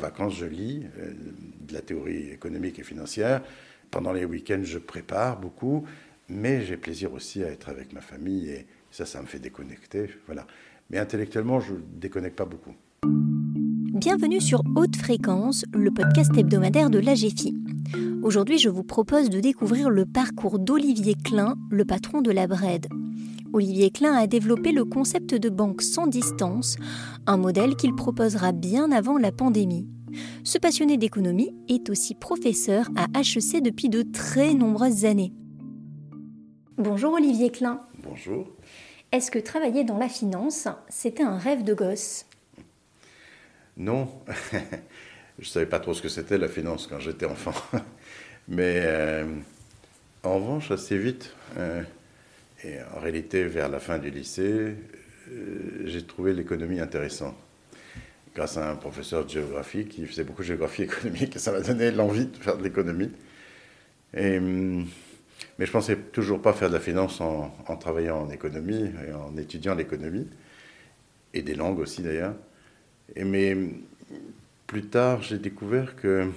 En vacances, je lis euh, de la théorie économique et financière. Pendant les week-ends, je prépare beaucoup, mais j'ai plaisir aussi à être avec ma famille et ça, ça me fait déconnecter. Voilà. Mais intellectuellement, je ne déconnecte pas beaucoup. Bienvenue sur Haute Fréquence, le podcast hebdomadaire de l'AGFI. Aujourd'hui, je vous propose de découvrir le parcours d'Olivier Klein, le patron de la BRED. Olivier Klein a développé le concept de banque sans distance, un modèle qu'il proposera bien avant la pandémie. Ce passionné d'économie est aussi professeur à HEC depuis de très nombreuses années. Bonjour Olivier Klein. Bonjour. Est-ce que travailler dans la finance, c'était un rêve de gosse? Non. Je ne savais pas trop ce que c'était la finance quand j'étais enfant. Mais euh, en revanche, assez vite, euh, et en réalité, vers la fin du lycée, euh, j'ai trouvé l'économie intéressante. Grâce à un professeur de géographie qui faisait beaucoup de géographie économique, ça m'a donné l'envie de faire de l'économie. Hum, mais je pensais toujours pas faire de la finance en, travaillant en économie et en étudiant l'économie, et des langues aussi d'ailleurs. mais plus tard, j'ai découvert que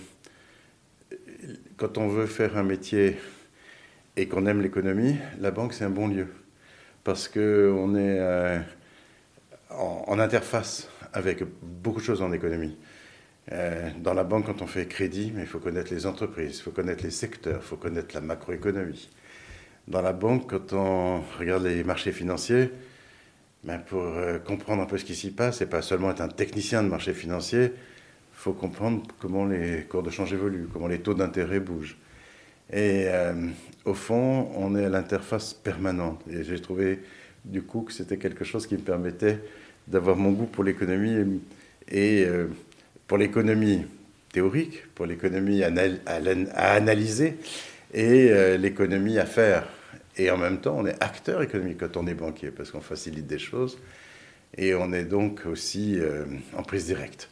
quand on veut faire un métier et qu'on aime l'économie, la banque, c'est un bon lieu. Parce qu'on est euh, en, interface avec beaucoup de choses en économie. Euh, dans la banque, quand on fait crédit, il faut connaître les entreprises, il faut connaître les secteurs, il faut connaître la macroéconomie. Dans la banque, quand on regarde les marchés financiers, ben pour euh, comprendre un peu ce qui s'y passe, et pas seulement être un technicien de marché financier, il faut comprendre comment les cours de change évoluent, comment les taux d'intérêt bougent. Et euh, au fond, on est à l'interface permanente. Et j'ai trouvé du coup que c'était quelque chose qui me permettait d'avoir mon goût pour l'économie et, euh, pour l'économie théorique, pour l'économie à, analyser et euh, l'économie à faire. Et en même temps, on est acteur économique quand on est banquier parce qu'on facilite des choses et on est donc aussi en prise directe.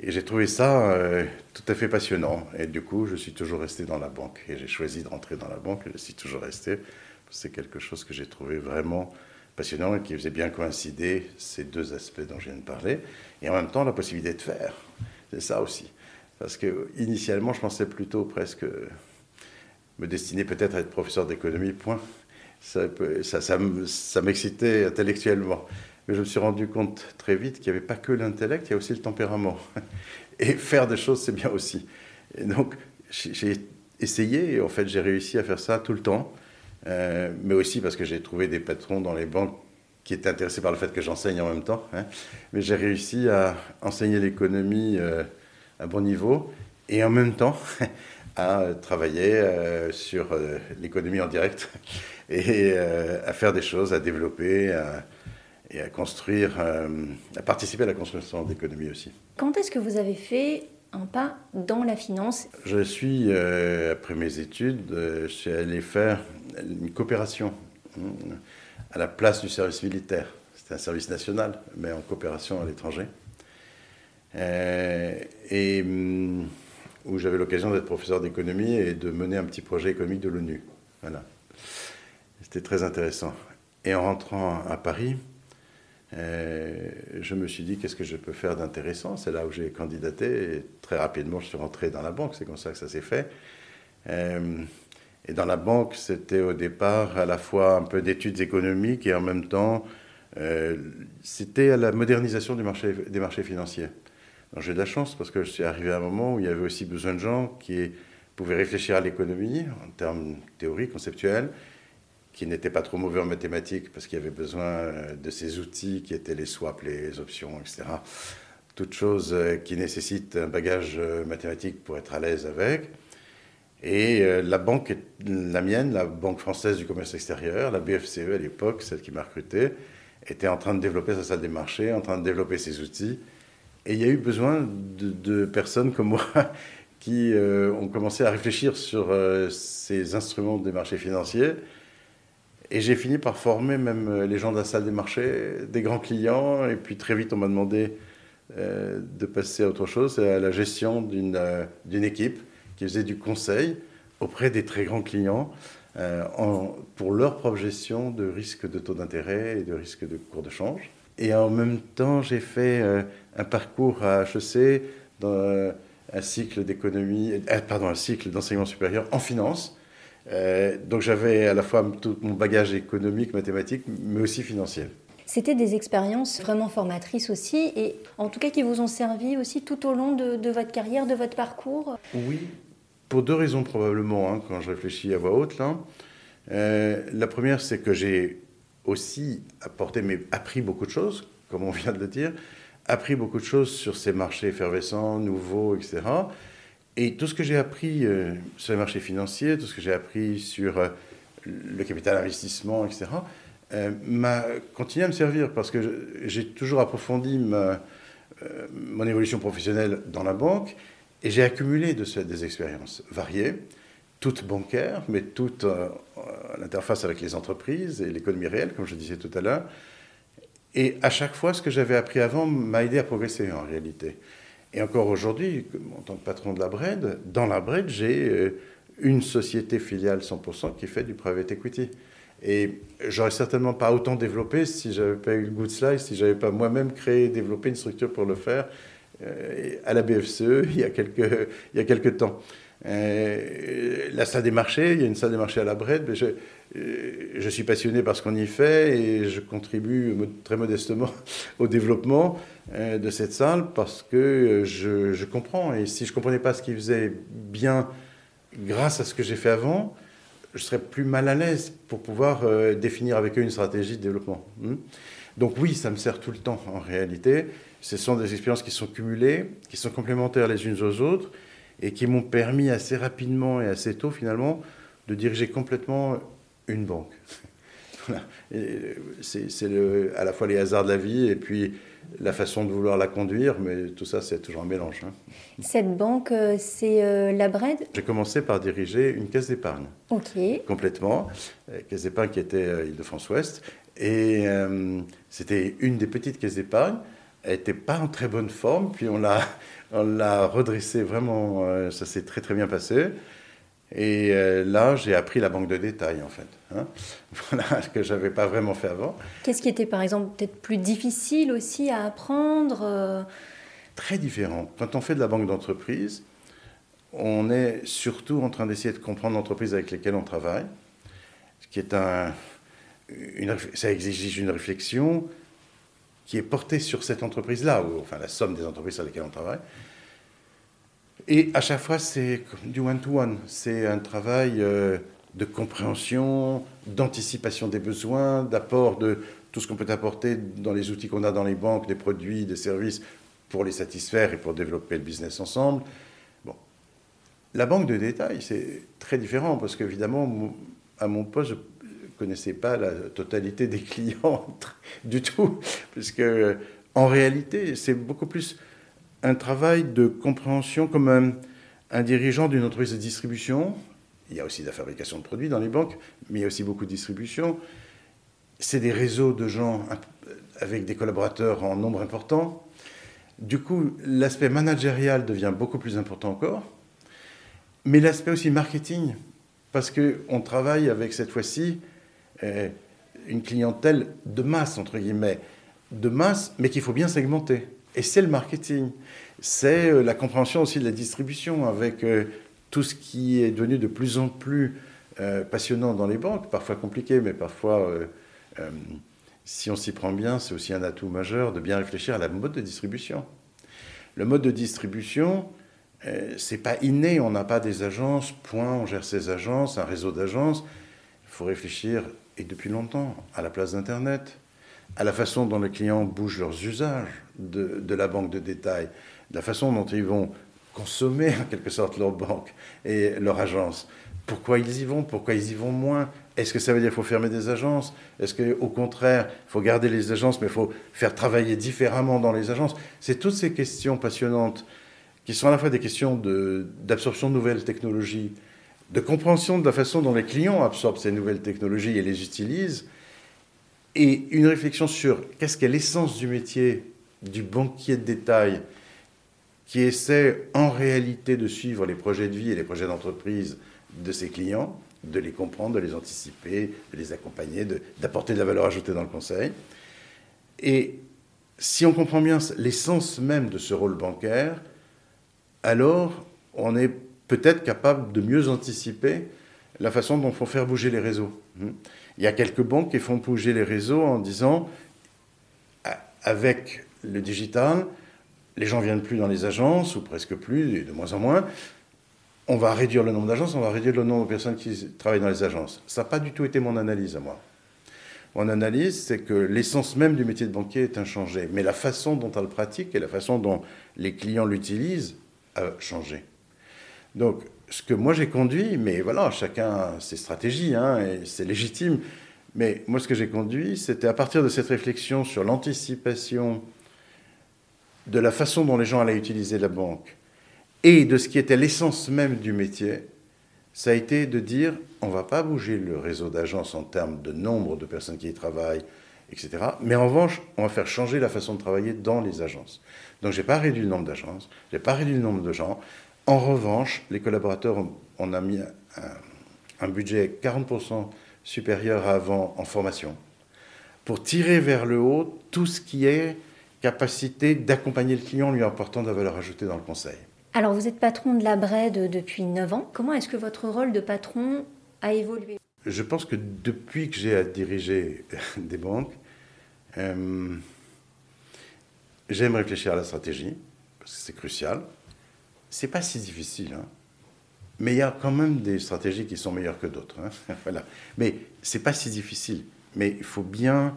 Et j'ai trouvé ça euh, tout à fait passionnant. Et du coup, je suis toujours resté dans la banque. Et j'ai choisi de rentrer dans la banque et je suis toujours resté. C'est quelque chose que j'ai trouvé vraiment passionnant et qui faisait bien coïncider ces deux aspects dont je viens de parler. Et en même temps, la possibilité de faire. C'est ça aussi. Parce que initialement, je pensais plutôt presque me destiner peut-être à être professeur d'économie, point. Ça, ça, ça, m'excitait intellectuellement. Mais je me suis rendu compte très vite qu'il n'y avait pas que l'intellect, il y a aussi le tempérament. Et faire des choses, c'est bien aussi. Et donc, j'ai essayé, et en fait, j'ai réussi à faire ça tout le temps. Euh, mais aussi parce que j'ai trouvé des patrons dans les banques qui étaient intéressés par le fait que j'enseigne en même temps. Hein. Mais j'ai réussi à enseigner l'économie euh, à bon niveau et en même temps à travailler euh, sur l'économie en direct et à faire des choses, à développer, et à construire, à participer à la construction d'économie aussi. Quand est-ce que vous avez fait un pas dans la finance Je suis, euh, après mes études, euh, je suis allé faire une coopération hein, à la place du service militaire. C'était un service national, mais en coopération à l'étranger. et mm, où j'avais l'occasion d'être professeur d'économie et de mener un petit projet économique de l'ONU. Voilà. C'était très intéressant. Et en rentrant à Paris, euh, je me suis dit, qu'est-ce que je peux faire d'intéressant? C'est là où j'ai candidaté. Et très rapidement, je suis rentré dans la banque. C'est comme ça que ça s'est fait. Euh, et dans la banque, c'était au départ à la fois un peu d'études économiques et en même temps, euh, c'était à la modernisation des marchés financiers. J'ai de la chance parce que je suis arrivé à un moment où il y avait aussi besoin de gens qui pouvaient réfléchir à l'économie en termes théoriques, conceptuels, qui n'était pas trop mauvais en mathématiques parce qu'il avait besoin euh, de ces outils qui étaient les swaps, les options, etc. Toutes choses euh, qui nécessitent un bagage euh, mathématique pour être à l'aise avec. Et la banque, la mienne, la Banque française du commerce extérieur, la BFCE à l'époque, celle qui m'a recruté, était en train de développer sa salle des marchés, en train de développer ses outils. Et il y a eu besoin de personnes comme moi qui ont commencé à réfléchir sur ces instruments des marchés financiers et j'ai fini par former même euh, les gens de la salle des marchés, des grands clients. Et puis très vite, on m'a demandé euh, de passer à autre chose, à la gestion d'une euh, d'une équipe qui faisait du conseil auprès des très grands clients en, pour leur propre gestion de risque de taux d'intérêt et de risque de cours de change. Et en même temps, j'ai fait un parcours à HEC dans un cycle d'économie, pardon, un cycle d'enseignement supérieur en finance. Donc j'avais à la fois tout mon bagage économique, mathématique, mais aussi financier. C'était des expériences vraiment formatrices aussi, et en tout cas qui vous ont servi aussi tout au long de, votre carrière, de votre parcours Oui, pour deux raisons probablement, hein, quand je réfléchis à voix haute. Là. Euh, la première, c'est que j'ai aussi apporté, mais appris beaucoup de choses, comme on vient de le dire, appris beaucoup de choses sur ces marchés effervescents, nouveaux, etc. Et tout ce que j'ai appris euh, sur les marchés financiers, tout ce que j'ai appris sur euh, le capital investissement, etc., euh, m'a continué à me servir parce que j'ai toujours approfondi mon évolution professionnelle dans la banque et j'ai accumulé de des expériences variées, toutes bancaires, mais toutes à l'interface avec les entreprises et l'économie réelle, comme je disais tout à l'heure. Et à chaque fois, ce que j'avais appris avant m'a aidé à progresser en réalité. Et encore aujourd'hui, en tant que patron de la BRED, dans la BRED, j'ai une société filiale 100% qui fait du private equity. Et j'aurais certainement pas autant développé si j'avais pas eu le goût de cela et si j'avais pas moi-même créé, développé une structure pour le faire euh, à la BFCE il y a quelques, il y a quelques temps. Euh, la salle des marchés, il y a une salle des marchés à la BRED, mais je, euh, je suis passionné par ce qu'on y fait et je contribue très modestement au développement de cette salle parce que je, je comprends. Et si je ne comprenais pas ce qu'ils faisaient bien grâce à ce que j'ai fait avant, je serais plus mal à l'aise pour pouvoir euh, définir avec eux une stratégie de développement. Hmm? Donc oui, ça me sert tout le temps en réalité. Ce sont des expériences qui sont cumulées, qui sont complémentaires les unes aux autres et qui m'ont permis assez rapidement et assez tôt finalement de diriger complètement une banque. voilà. C'est à la fois les hasards de la vie et puis la façon de vouloir la conduire, mais tout ça, c'est toujours un mélange. Hein. Cette banque, euh, c'est euh, la BRED? J'ai commencé par diriger une caisse d'épargne. Ok. Complètement. Euh, caisse d'épargne qui était Île-de-France-Ouest. Et c'était une des petites caisses d'épargne. Elle n'était pas en très bonne forme, puis on l'a, on l'a redressée vraiment, ça s'est très très bien passé. Et euh, là, j'ai appris la banque de détail, en fait. Hein. voilà, ce que je n'avais pas vraiment fait avant. Qu'est-ce qui était, par exemple, peut-être plus difficile aussi à apprendre euh? Très différent. Quand on fait de la banque d'entreprise, on est surtout en train d'essayer de comprendre l'entreprise avec laquelle on travaille, ce qui est un... Une, ça exige une réflexion qui est portée sur cette entreprise-là, ou enfin la somme des entreprises sur lesquelles on travaille. Et à chaque fois, c'est du one-to-one. C'est un travail euh, de compréhension, d'anticipation des besoins, d'apport de tout ce qu'on peut apporter dans les outils qu'on a dans les banques, des produits, des services, pour les satisfaire et pour développer le business ensemble. Bon. La banque de détail, c'est très différent parce qu'évidemment, à mon poste, je connaissais pas la totalité des clients du tout, puisque en réalité, c'est beaucoup plus un travail de compréhension comme un, dirigeant d'une entreprise de distribution. Il y a aussi de la fabrication de produits dans les banques, mais il y a aussi beaucoup de distribution. C'est des réseaux de gens avec des collaborateurs en nombre important. Du coup, l'aspect managérial devient beaucoup plus important encore, mais l'aspect aussi marketing, parce qu'on travaille avec cette fois-ci euh, une clientèle de masse, entre guillemets, de masse, mais qu'il faut bien segmenter. Et c'est le marketing. C'est euh, la compréhension aussi de la distribution avec euh, tout ce qui est devenu de plus en plus euh, passionnant dans les banques, parfois compliqué, mais parfois, si on s'y prend bien, c'est aussi un atout majeur de bien réfléchir à la mode de distribution. Le mode de distribution, c'est pas inné, on n'a pas des agences, point, on gère ces agences, un réseau d'agences. Il faut réfléchir, et depuis longtemps, à la place d'Internet, à la façon dont les clients bougent leurs usages de, la banque de détail, la façon dont ils vont consommer en quelque sorte leur banque et leur agence. Pourquoi ils y vont? Pourquoi ils y vont moins? Est-ce que ça veut dire qu'il faut fermer des agences? Est-ce qu'au contraire, il faut garder les agences, mais il faut faire travailler différemment dans les agences? C'est toutes ces questions passionnantes qui sont à la fois des questions d'absorption de, de nouvelles technologies, de compréhension de la façon dont les clients absorbent ces nouvelles technologies et les utilisent, et une réflexion sur qu'est-ce qu'est l'essence du métier du banquier de détail qui essaie en réalité de suivre les projets de vie et les projets d'entreprise de ses clients, de les comprendre, de les anticiper, de les accompagner, d'apporter de, la valeur ajoutée dans le conseil. Et si on comprend bien l'essence même de ce rôle bancaire, alors on est peut-être capable de mieux anticiper la façon dont faut faire bouger les réseaux. Hmm. Il y a quelques banques qui font bouger les réseaux en disant, avec le digital, les gens viennent plus dans les agences, ou presque plus, de moins en moins. On va réduire le nombre d'agences, on va réduire le nombre de personnes qui travaillent dans les agences. Ça n'a pas du tout été mon analyse à moi. Mon analyse, c'est que l'essence même du métier de banquier est inchangée, mais la façon dont elle le pratique et la façon dont les clients l'utilisent a changé. Donc, ce que moi j'ai conduit, mais voilà, chacun a ses stratégies, hein, c'est légitime, mais moi ce que j'ai conduit, c'était à partir de cette réflexion sur l'anticipation de la façon dont les gens allaient utiliser la banque et de ce qui était l'essence même du métier, ça a été de dire on ne va pas bouger le réseau d'agences en termes de nombre de personnes qui y travaillent, etc. Mais en revanche, on va faire changer la façon de travailler dans les agences. Donc je n'ai pas réduit le nombre d'agences, je n'ai pas réduit le nombre de gens. En revanche, les collaborateurs, on a mis un, un budget 40% supérieur à avant en formation pour tirer vers le haut tout ce qui est capacité d'accompagner le client en lui apportant de la valeur ajoutée dans le conseil. Alors vous êtes patron de la BRED depuis 9 ans. Comment est-ce que votre rôle de patron a évolué? Je pense que depuis que j'ai à diriger des banques, euh, j'aime réfléchir à la stratégie, parce que c'est crucial. C'est pas si difficile, hein. mais il y a quand même des stratégies qui sont meilleures que d'autres. Hein. voilà. Mais c'est pas si difficile. Mais il faut bien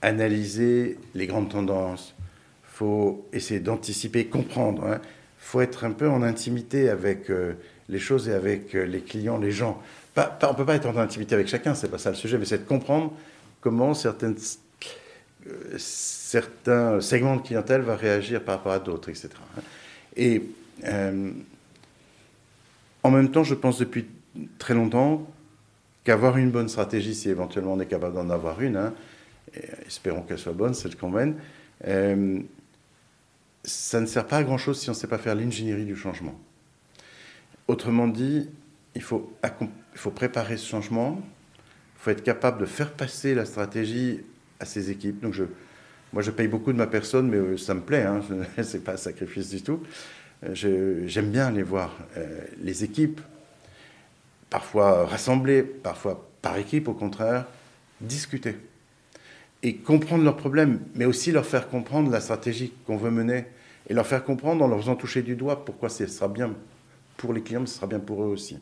analyser les grandes tendances, il faut essayer d'anticiper, comprendre. Il hein. faut être un peu en intimité avec euh, les choses et avec euh, les clients, les gens. On ne peut pas être en intimité avec chacun, c'est pas ça le sujet, mais c'est de comprendre comment certaines, euh, certains segments de clientèle vont réagir par rapport à d'autres, etc. Et en même temps, je pense depuis très longtemps qu'avoir une bonne stratégie, si éventuellement on est capable d'en avoir une, hein, espérons qu'elle soit bonne, celle qu'on mène, euh, ça ne sert pas à grand-chose si on ne sait pas faire l'ingénierie du changement. Autrement dit, il faut, il faut préparer ce changement, il faut être capable de faire passer la stratégie à ses équipes. Donc je, moi, je paye beaucoup de ma personne, mais euh, ça me plaît, hein, ce n'est pas un sacrifice du tout. Euh, j'aime bien aller voir les équipes, parfois rassemblées, parfois par équipe au contraire, discuter et comprendre leurs problèmes, mais aussi leur faire comprendre la stratégie qu'on veut mener et leur faire comprendre en leur faisant toucher du doigt pourquoi ce sera bien pour les clients, ce sera bien pour eux aussi.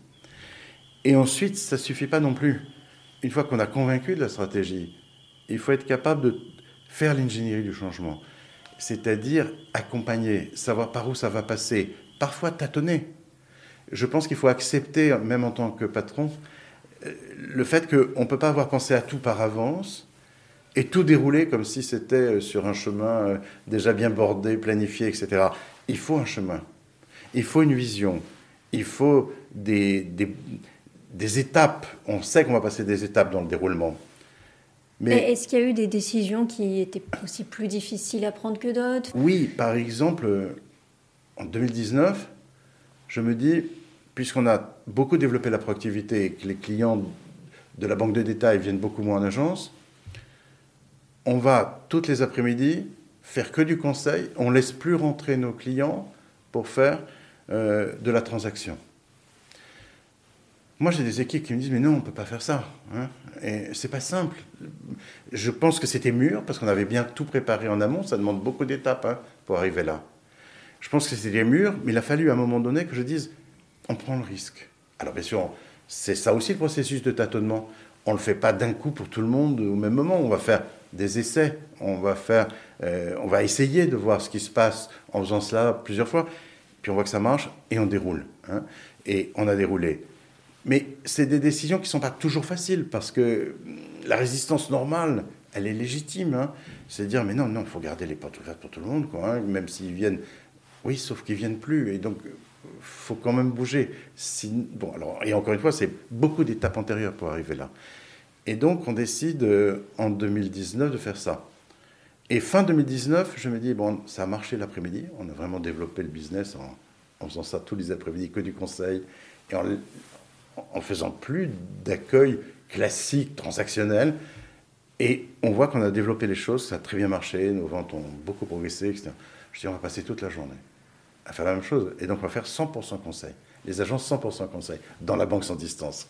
Et ensuite, ça ne suffit pas non plus. Une fois qu'on a convaincu de la stratégie, il faut être capable de faire l'ingénierie du changement, c'est-à-dire accompagner, savoir par où ça va passer, parfois tâtonner. Je pense qu'il faut accepter, même en tant que patron, euh, le fait qu'on ne peut pas avoir pensé à tout par avance, et tout dérouler comme si c'était euh, sur un chemin euh, déjà bien bordé, planifié, etc. Il faut un chemin, il faut une vision, il faut des, des, étapes. On sait qu'on va passer des étapes dans le déroulement. Mais est-ce qu'il y a eu des décisions qui étaient aussi plus difficiles à prendre que d'autres? Oui, par exemple, en 2019, je me dis, puisqu'on a beaucoup développé la proactivité et que les clients de la banque de détail viennent beaucoup moins en agence, on va toutes les après-midi faire que du conseil, on ne laisse plus rentrer nos clients pour faire euh, de la transaction. Moi, j'ai des équipes qui me disent, mais non, on ne peut pas faire ça. Hein. Et c'est pas simple. Je pense que c'était mûr, parce qu'on avait bien tout préparé en amont, ça demande beaucoup d'étapes hein, pour arriver là. Je pense que c'était mûr, mais il a fallu à un moment donné que je dise, on prend le risque. Alors bien sûr, c'est ça aussi le processus de tâtonnement. On ne le fait pas d'un coup pour tout le monde au même moment. On va faire des essais. On va, faire, euh, on va essayer de voir ce qui se passe en faisant cela plusieurs fois. Puis on voit que ça marche et on déroule. Hein. Et on a déroulé. Mais c'est des décisions qui ne sont pas toujours faciles parce que la résistance normale, elle est légitime. Hein. C'est dire, mais non, non, il faut garder les portes ouvertes pour tout le monde, quoi, hein. même s'ils viennent. Oui, sauf qu'ils viennent plus. Et donc, faut quand même bouger. bon, alors, et encore une fois, c'est beaucoup d'étapes antérieures pour arriver là. Et donc, on décide euh, en 2019 de faire ça. Et fin 2019, je me dis, bon, ça a marché l'après-midi. On a vraiment développé le business en, faisant ça tous les après-midi, que du conseil, et en, en faisant plus d'accueil classique, transactionnel. Et on voit qu'on a développé les choses, ça a très bien marché, nos ventes ont beaucoup progressé, etc. Je dis, on va passer toute la journée à faire la même chose. Et donc, on va faire 100% conseil. Les agences 100% conseil dans la banque sans distance.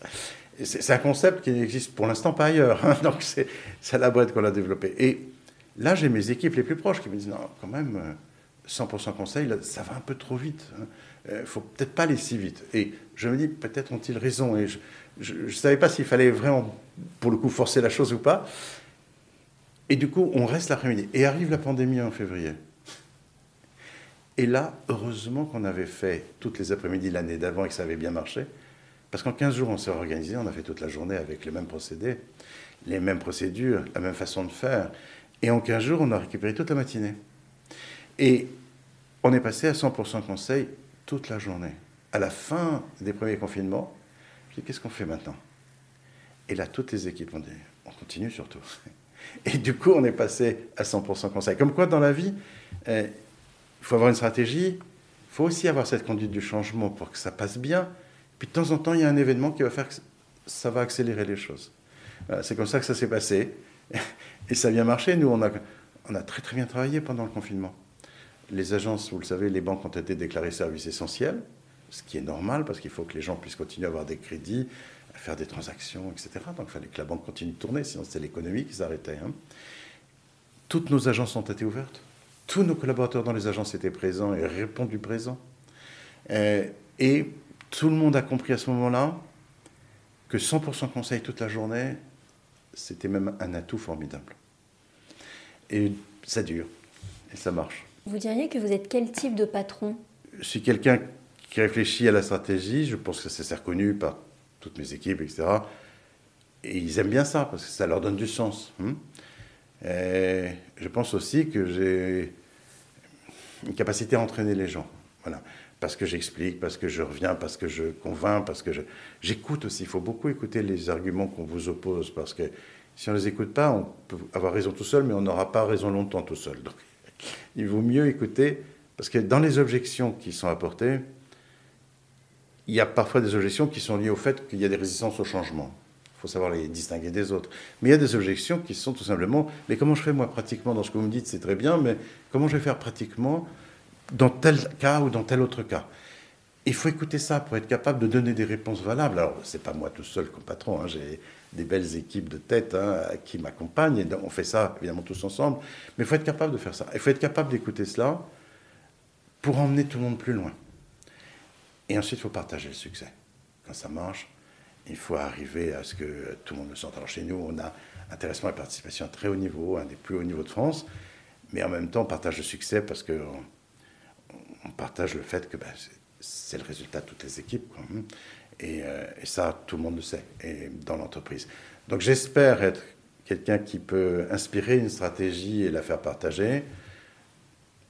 C'est un concept qui n'existe pour l'instant pas ailleurs. Hein. donc, c'est la boîte qu'on l'a développé. Et là, j'ai mes équipes les plus proches qui me disent non, quand même, 100% euh, conseil, ça va un peu trop vite. Il hein. ne euh, faut peut-être pas aller si vite. Et je me dis, peut-être ont-ils raison. Et je ne savais pas s'il fallait vraiment, pour le coup, forcer la chose ou pas. Et du coup, on reste l'après-midi. Et arrive la pandémie en février. Et là, heureusement qu'on avait fait toutes les après-midi l'année d'avant et que ça avait bien marché. Parce qu'en 15 jours, on s'est organisé, on a fait toute la journée avec les mêmes procédés, les mêmes procédures, la même façon de faire. Et en 15 jours, on a récupéré toute la matinée. Et on est passé à 100% conseil toute la journée. À la fin des premiers confinements, je dis qu'est-ce qu'on fait maintenant? Et là, toutes les équipes ont dit on continue surtout. Et du coup, on est passé à 100% conseil. Comme quoi, dans la vie, il faut avoir une stratégie, il faut aussi avoir cette conduite du changement pour que ça passe bien. Puis de temps en temps, il y a un événement qui va faire que ça va accélérer les choses. c'est comme ça que ça s'est passé. Et ça a bien marché. Nous, on a, on a très très bien travaillé pendant le confinement. Les agences, vous le savez, les banques ont été déclarées services essentiels, ce qui est normal parce qu'il faut que les gens puissent continuer à avoir des crédits, à faire des transactions, etc. Donc il fallait que la banque continue de tourner, sinon c'était l'économie qui s'arrêtait. Hein. Toutes nos agences ont été ouvertes tous nos collaborateurs dans les agences étaient présents et répondu présent. Euh, et tout le monde a compris à ce moment-là que 100% conseil toute la journée, c'était même un atout formidable. Et ça dure, et ça marche. Vous diriez que vous êtes quel type de patron? Je suis quelqu'un qui réfléchit à la stratégie, je pense que c'est reconnu par toutes mes équipes, etc. Et ils aiment bien ça, parce que ça leur donne du sens. Hein. Je pense aussi que j'ai une capacité à entraîner les gens. Voilà. Parce que j'explique, parce que je reviens, parce que je convainc, parce que j'écoute aussi. Il faut beaucoup écouter les arguments qu'on vous oppose, parce que si on ne les écoute pas, on peut avoir raison tout seul, mais on n'aura pas raison longtemps tout seul. Il vaut mieux écouter, parce que dans les objections qui sont apportées, il y a parfois des objections qui sont liées au fait qu'il y a des résistances au changement faut savoir les distinguer des autres. Mais il y a des objections qui sont tout simplement, mais comment je fais moi pratiquement dans ce que vous me dites, c'est très bien, mais comment je vais faire pratiquement dans tel cas ou dans tel autre cas? Il faut écouter ça pour être capable de donner des réponses valables. Alors, c'est pas moi tout seul comme patron, hein, j'ai des belles équipes de tête hein, qui m'accompagnent, on fait ça évidemment tous ensemble, mais il faut être capable de faire ça. Il faut être capable d'écouter cela pour emmener tout le monde plus loin. Et ensuite, il faut partager le succès. Quand ça marche, il faut arriver à ce que tout le monde le sente. Alors chez nous, on a intéressement et participation à très haut niveau, un des plus hauts niveaux de France, mais en même temps, on partage le succès parce qu'on on partage le fait que ben, c'est le résultat de toutes les équipes. Hein. Euh, et, ça, tout le monde le sait, et dans l'entreprise. Donc j'espère être quelqu'un qui peut inspirer une stratégie et la faire partager.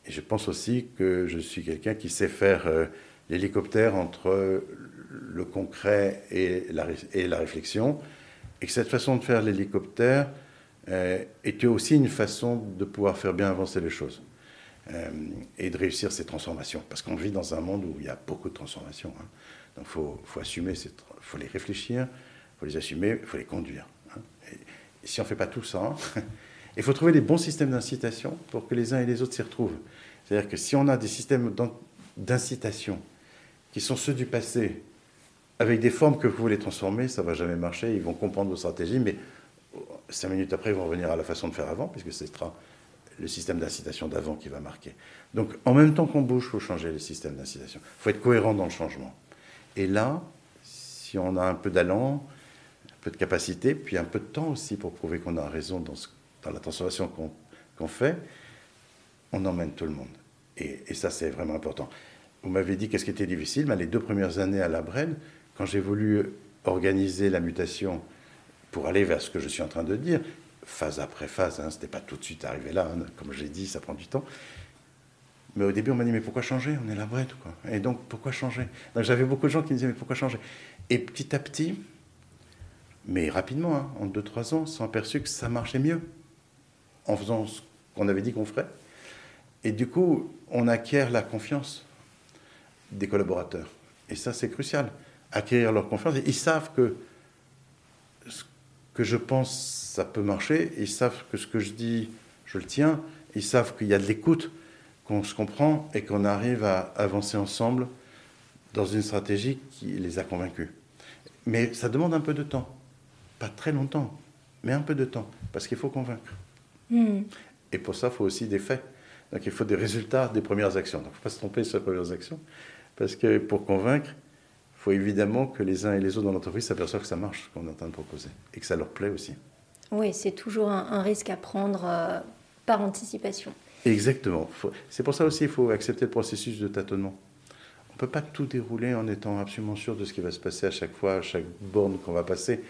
Et je pense aussi que je suis quelqu'un qui sait faire euh, l'hélicoptère entre le concret et la, et la, réflexion, et que cette façon de faire l'hélicoptère euh, était aussi une façon de pouvoir faire bien avancer les choses euh, et de réussir ces transformations. Parce qu'on vit dans un monde où il y a beaucoup de transformations. Hein. Donc il faut, les réfléchir, il faut les assumer, il faut les conduire. Hein. Si on ne fait pas tout ça, il faut trouver des bons systèmes d'incitation pour que les uns et les autres s'y retrouvent. C'est-à-dire que si on a des systèmes d'incitation qui sont ceux du passé, avec des formes que vous voulez transformer, ça ne va jamais marcher. Ils vont comprendre vos stratégies, mais cinq minutes après, ils vont revenir à la façon de faire avant, puisque ce sera le système d'incitation d'avant qui va marquer. Donc, en même temps qu'on bouge, il faut changer le système d'incitation. Il faut être cohérent dans le changement. Et là, si on a un peu d'allant, un peu de capacité, puis un peu de temps aussi pour prouver qu'on a raison dans, la transformation qu'on fait, on emmène tout le monde. Et, ça, c'est vraiment important. Vous m'avez dit qu'est-ce qui était difficile? Mais les deux premières années à la Brenne, quand j'ai voulu organiser la mutation pour aller vers ce que je suis en train de dire, phase après phase, hein, ce n'était pas tout de suite arrivé là, hein, comme j'ai dit, ça prend du temps. Mais au début, on m'a dit, mais pourquoi changer? On est la brette, quoi. Et donc, pourquoi changer? Donc, j'avais beaucoup de gens qui me disaient, mais pourquoi changer? Et petit à petit, mais rapidement, hein, en 2-3 ans, on s'est aperçu que ça marchait mieux en faisant ce qu'on avait dit qu'on ferait. Et du coup, on acquiert la confiance des collaborateurs. Et ça, c'est crucial acquérir leur confiance. ils savent que ce que je pense, ça peut marcher. Ils savent que ce que je dis, je le tiens. Ils savent qu'il y a de l'écoute. Qu'on se comprend et qu'on arrive à avancer ensemble dans une stratégie qui les a convaincus. Mais ça demande un peu de temps. Pas très longtemps, mais un peu de temps, parce qu'il faut convaincre. Hmm. Et pour ça, il faut aussi des faits. Donc il faut des résultats des premières actions. Donc il ne faut pas se tromper sur les premières actions, parce que pour convaincre, il faut évidemment que les uns et les autres dans l'entreprise s'aperçoivent que ça marche, ce qu'on est en train de proposer, et que ça leur plaît aussi. Oui, c'est toujours un, risque à prendre euh, par anticipation. Exactement. C'est pour ça aussi qu'il faut accepter le processus de tâtonnement. On ne peut pas tout dérouler en étant absolument sûr de ce qui va se passer à chaque fois, à chaque borne qu'on va passer.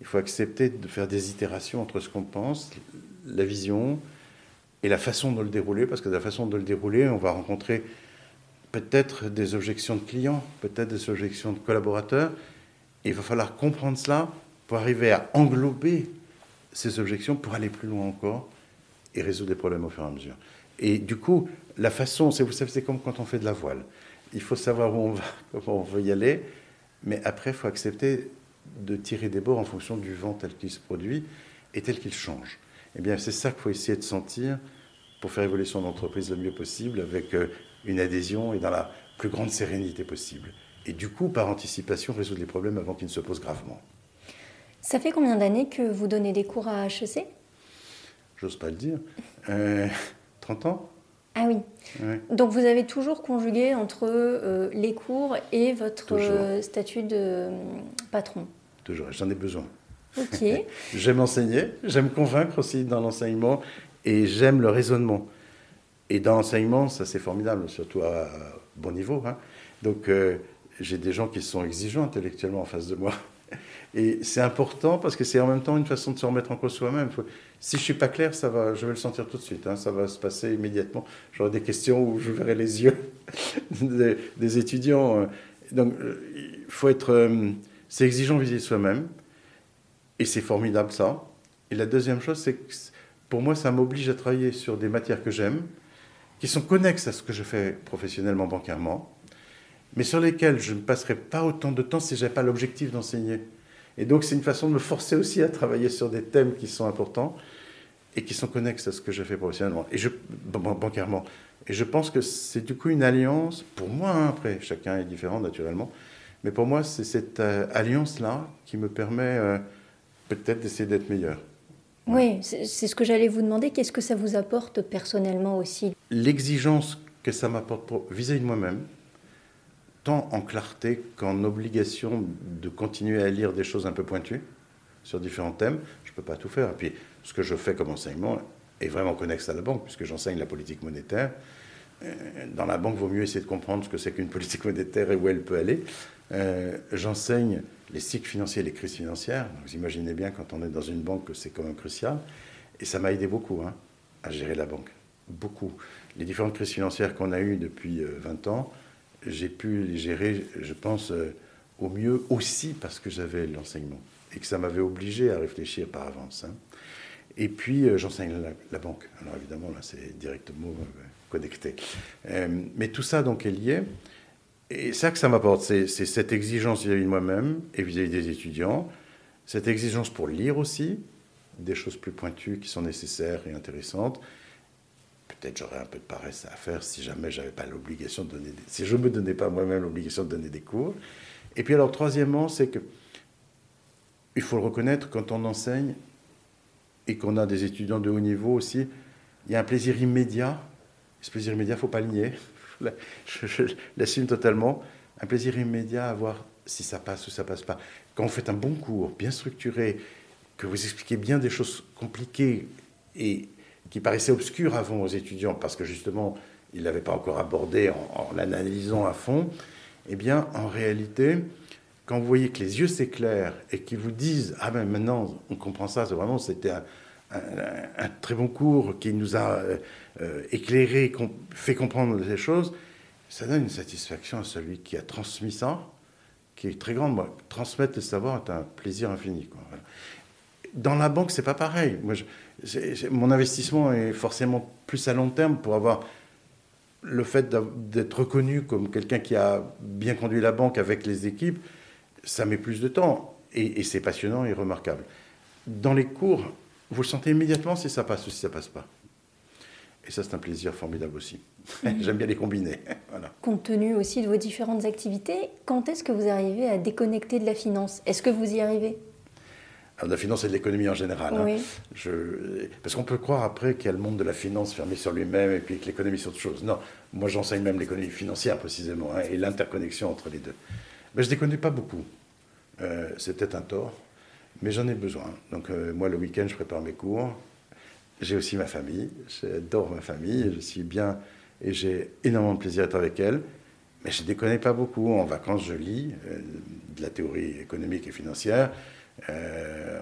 Il faut accepter de faire des itérations entre ce qu'on pense, la vision et la façon de le dérouler, parce que de la façon de le dérouler, on va rencontrer peut-être des objections de clients, peut-être des objections de collaborateurs. Il va falloir comprendre cela pour arriver à englober ces objections pour aller plus loin encore et résoudre des problèmes au fur et à mesure. Et du coup, la façon, c'est, vous savez, c'est comme quand on fait de la voile. Il faut savoir où on va, comment on veut y aller, mais après, il faut accepter de tirer des bords en fonction du vent tel qu'il se produit et tel qu'il change. Eh bien, c'est ça qu'il faut essayer de sentir pour faire évoluer son entreprise le mieux possible, avec euh, une adhésion et dans la plus grande sérénité possible. Et du coup, par anticipation, résoudre les problèmes avant qu'ils ne se posent gravement. Ça fait combien d'années que vous donnez des cours à HEC J'ose pas le dire. Euh, 30 ans Ah oui. Donc vous avez toujours conjugué entre euh, les cours et votre euh, statut de euh, patron Toujours, j'en ai besoin. Ok. j'aime enseigner, j'aime convaincre aussi dans l'enseignement et j'aime le raisonnement. Et dans l'enseignement, ça c'est formidable, surtout à bon niveau. Hein. Donc j'ai des gens qui sont exigeants intellectuellement en face de moi. Et c'est important parce que c'est en même temps une façon de se remettre en cause soi-même. Si je suis pas clair, ça va, je vais le sentir tout de suite. Hein, ça va se passer immédiatement. J'aurai des questions où je verrai les yeux des, étudiants. Donc, il faut être. Euh, c'est exigeant vis-à-vis de soi-même. Et c'est formidable ça. Et la deuxième chose, c'est que pour moi, ça m'oblige à travailler sur des matières que j'aime, qui sont connexes à ce que je fais professionnellement, bancairement, mais sur lesquelles je ne passerai pas autant de temps si je n'avais pas l'objectif d'enseigner. Et donc, c'est une façon de me forcer aussi à travailler sur des thèmes qui sont importants et qui sont connexes à ce que je fais professionnellement, et je, bancairement. Et je pense que c'est du coup une alliance, pour moi, hein, après, chacun est différent naturellement, mais pour moi, c'est cette euh, alliance-là qui me permet euh, peut-être d'essayer d'être meilleur. Oui, c'est ce que j'allais vous demander. Qu'est-ce que ça vous apporte personnellement aussi? L'exigence que ça m'apporte vis-à-vis de moi-même, tant en clarté qu'en obligation de continuer à lire des choses un peu pointues sur différents thèmes. Je ne peux pas tout faire. Et puis, ce que je fais comme enseignement est vraiment connexe à la banque, puisque j'enseigne la politique monétaire. Euh, dans la banque, il vaut mieux essayer de comprendre ce que c'est qu'une politique monétaire et où elle peut aller. Euh, j'enseigne les cycles financiers et les crises financières. vous imaginez bien, quand on est dans une banque, que c'est quand même crucial. Et ça m'a aidé beaucoup hein, à gérer la banque. Beaucoup. Les différentes crises financières qu'on a eues depuis 20 euh, ans, j'ai pu les gérer, je pense, euh, au mieux aussi parce que j'avais l'enseignement et que ça m'avait obligé à réfléchir par avance. Hein. Et puis, euh, j'enseigne la, banque. Alors évidemment, là, c'est directement euh, connecté. mais tout ça, donc, est lié. Et ça que ça m'apporte, c'est cette exigence vis-à-vis de moi-même et vis-à-vis des étudiants, cette exigence pour lire aussi, des choses plus pointues qui sont nécessaires et intéressantes, peut-être j'aurais un peu de paresse à faire si jamais j'avais pas l'obligation de donner si je me donnais pas moi-même l'obligation de donner des cours. Et puis alors troisièmement, c'est que il faut le reconnaître quand on enseigne et qu'on a des étudiants de haut niveau aussi, il y a un plaisir immédiat. Ce plaisir immédiat, faut pas le nier. je, l'assume totalement. Un plaisir immédiat à voir si ça passe ou ça passe pas. Quand vous faites un bon cours, bien structuré, que vous expliquez bien des choses compliquées et qui paraissait obscur avant aux étudiants, parce que justement, ils ne l'avaient pas encore abordé en, l'analysant à fond, eh bien, en réalité, quand vous voyez que les yeux s'éclairent et qu'ils vous disent Ah ben maintenant, on comprend ça, c'est vraiment, c'était un, très bon cours qui nous a euh, euh, éclairé, fait comprendre les choses, ça donne une satisfaction à celui qui a transmis ça, qui est très grande. Moi, transmettre le savoir est un plaisir infini. Dans la banque, c'est pas pareil. Moi, je, mon investissement est forcément plus à long terme pour avoir le fait d'être reconnu comme quelqu'un qui a bien conduit la banque avec les équipes, ça met plus de temps et, c'est passionnant et remarquable. Dans les cours, vous le sentez immédiatement si ça passe ou si ça passe pas. Et ça, c'est un plaisir formidable aussi. J'aime bien les combiner. voilà. Compte tenu aussi de vos différentes activités, quand est-ce que vous arrivez à déconnecter de la finance? Est-ce que vous y arrivez? De la finance et de l'économie en général. Hein. Je... Parce qu'on peut croire après qu'il y a le monde de la finance fermé sur lui-même et puis que l'économie c'est autre chose. Non, moi j'enseigne même l'économie financière précisément hein, et l'interconnexion entre les deux. Mais je ne déconne pas beaucoup. Euh, c'est peut-être un tort, mais j'en ai besoin. Donc euh, moi le week-end je prépare mes cours. J'ai aussi ma famille. J'adore ma famille. Je suis bien et j'ai énormément de plaisir à être avec elle. Mais je ne déconne pas beaucoup. En vacances, je lis euh, de la théorie économique et financière. Euh,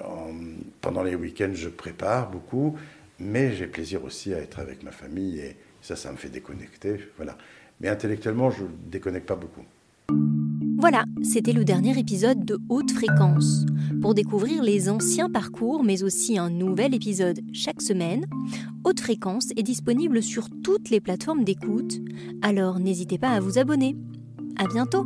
pendant les week-ends, je prépare beaucoup. Mais j'ai plaisir aussi à être avec ma famille. Et ça, ça me fait déconnecter. Voilà. Mais intellectuellement, je ne déconnecte pas beaucoup. Voilà, c'était le dernier épisode de Haute Fréquence. Pour découvrir les anciens parcours, mais aussi un nouvel épisode chaque semaine, Haute Fréquence est disponible sur toutes les plateformes d'écoute, alors n'hésitez pas à vous abonner. À bientôt!